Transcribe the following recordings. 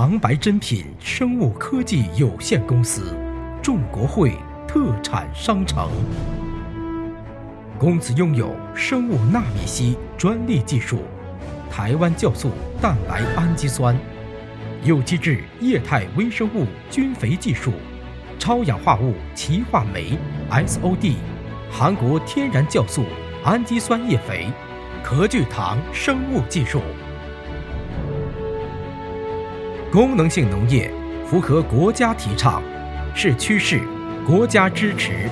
长白珍品生物科技有限公司，众国汇特产商城。公司拥有生物纳米烯专利技术，台湾酵素蛋白氨基酸，有机质液态微生物菌肥技术，超氧化物歧化酶 SOD，韩国天然酵素氨基酸液肥，壳聚糖生物技术。功能性农业符合国家提倡，是趋势，国家支持，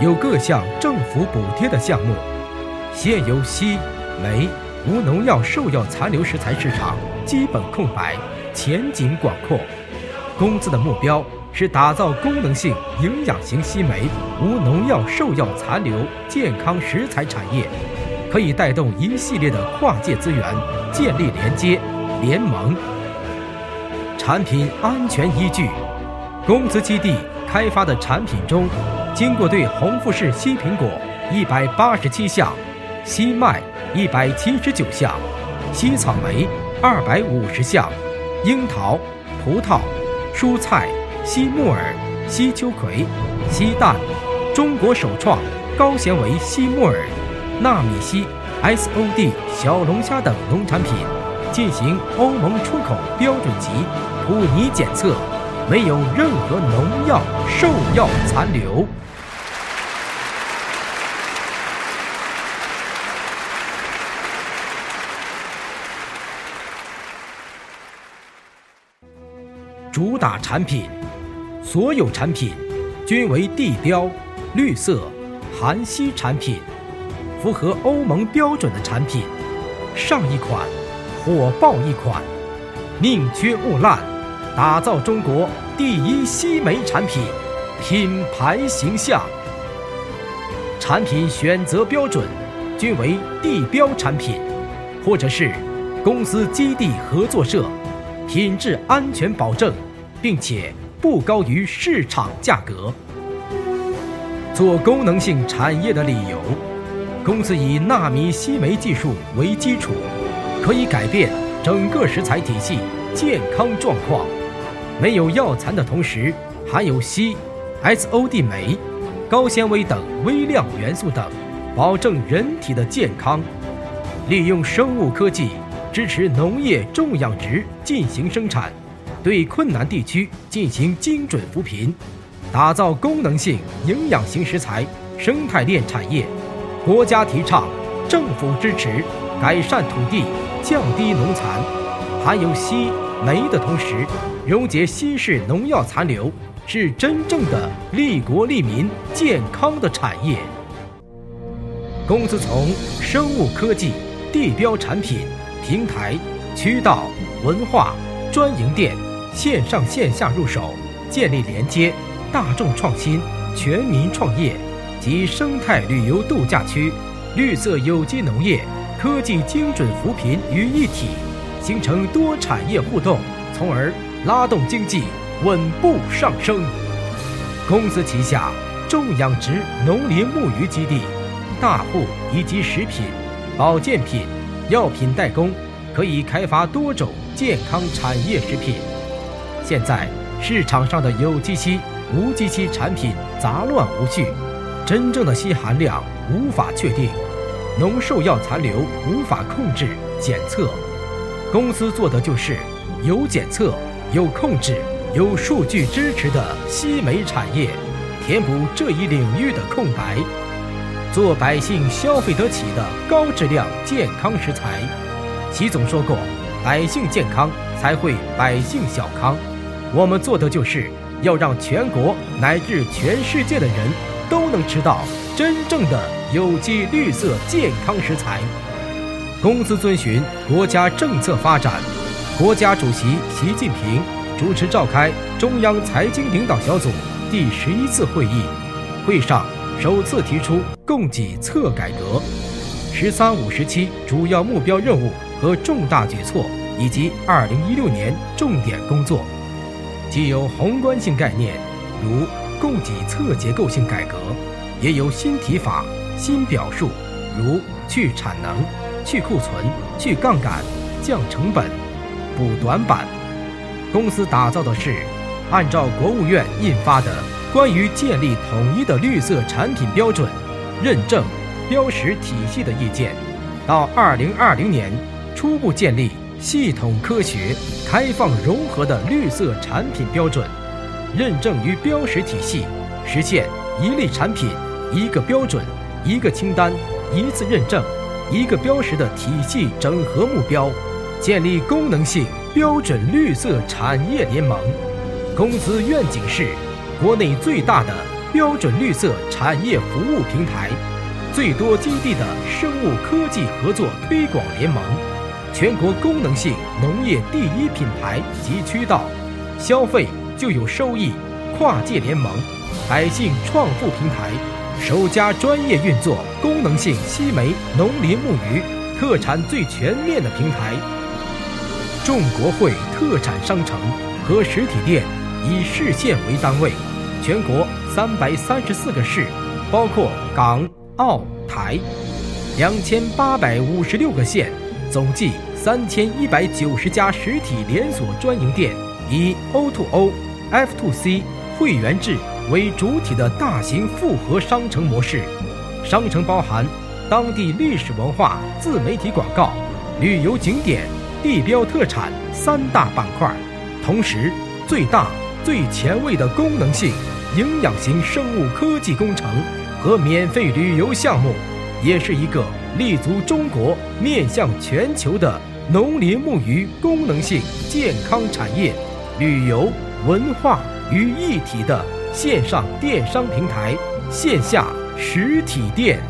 有各项政府补贴的项目。现有硒、煤、无农药兽药残留食材市场基本空白，前景广阔。公司的目标是打造功能性营养型硒煤、无农药兽药残留健康食材产业，可以带动一系列的跨界资源，建立连接联盟。产品安全依据，公司基地开发的产品中，经过对红富士西苹果一百八十七项，西麦一百七十九项，西草莓二百五十项，樱桃、葡萄、蔬菜、西木耳、西秋葵、西蛋，中国首创高纤维西木耳、纳米西、SOD 小龙虾等农产品。进行欧盟出口标准级普尼检测，没有任何农药、兽药残留。主打产品，所有产品均为地标绿色含硒产品，符合欧盟标准的产品。上一款。火爆一款，宁缺毋滥，打造中国第一西煤产品品牌形象。产品选择标准均为地标产品，或者是公司基地合作社，品质安全保证，并且不高于市场价格。做功能性产业的理由，公司以纳米烯煤技术为基础。可以改变整个食材体系健康状况，没有药残的同时，含有硒、SOD 酶、高纤维等微量元素等，保证人体的健康。利用生物科技支持农业种养殖进行生产，对困难地区进行精准扶贫，打造功能性营养型食材生态链产业。国家提倡，政府支持，改善土地。降低农残，含有硒、镁的同时，溶解稀释农药残留，是真正的利国利民、健康的产业。公司从生物科技、地标产品、平台、渠道、文化、专营店、线上线下入手，建立连接、大众创新、全民创业及生态旅游度假区、绿色有机农业。科技精准扶贫于一体，形成多产业互动，从而拉动经济稳步上升。公司旗下种养殖农林牧渔基地、大户以及食品、保健品、药品代工，可以开发多种健康产业食品。现在市场上的有机硒、无机硒产品杂乱无序，真正的硒含量无法确定。农兽药残留无法控制检测，公司做的就是有检测、有控制、有数据支持的西煤产业，填补这一领域的空白，做百姓消费得起的高质量健康食材。习总说过：“百姓健康才会百姓小康。”我们做的就是要让全国乃至全世界的人都能吃到真正的。有机绿色健康食材，公司遵循国家政策发展。国家主席习近平主持召开中央财经领导小组第十一次会议，会上首次提出供给侧改革、“十三五”时期主要目标任务和重大举措，以及二零一六年重点工作。既有宏观性概念，如供给侧结构性改革，也有新提法。新表述，如去产能、去库存、去杠杆、降成本、补短板。公司打造的是按照国务院印发的《关于建立统一的绿色产品标准、认证、标识体系的意见》，到二零二零年初步建立系统、科学、开放、融合的绿色产品标准、认证与标识体系，实现一类产品一个标准、一个清单、一次认证、一个标识的体系整合目标，建立功能性。标准绿色产业联盟，公司愿景是国内最大的标准绿色产业服务平台，最多基地的生物科技合作推广联盟，全国功能性农业第一品牌及渠道，消费就有收益，跨界联盟，百姓创富平台，首家专业运作功能性西梅农林牧渔特产最全面的平台。众国汇特产商城和实体店以市县为单位，全国三百三十四个市，包括港、澳、台，两千八百五十六个县，总计三千一百九十家实体连锁专营店，以 O to、O、F to C 会员制为主体的大型复合商城模式。商城包含当地历史文化、自媒体广告、旅游景点。地标特产三大板块，同时最大、最前卫的功能性、营养型生物科技工程和免费旅游项目，也是一个立足中国、面向全球的农林牧渔功能性健康产业、旅游文化于一体的线上电商平台、线下实体店。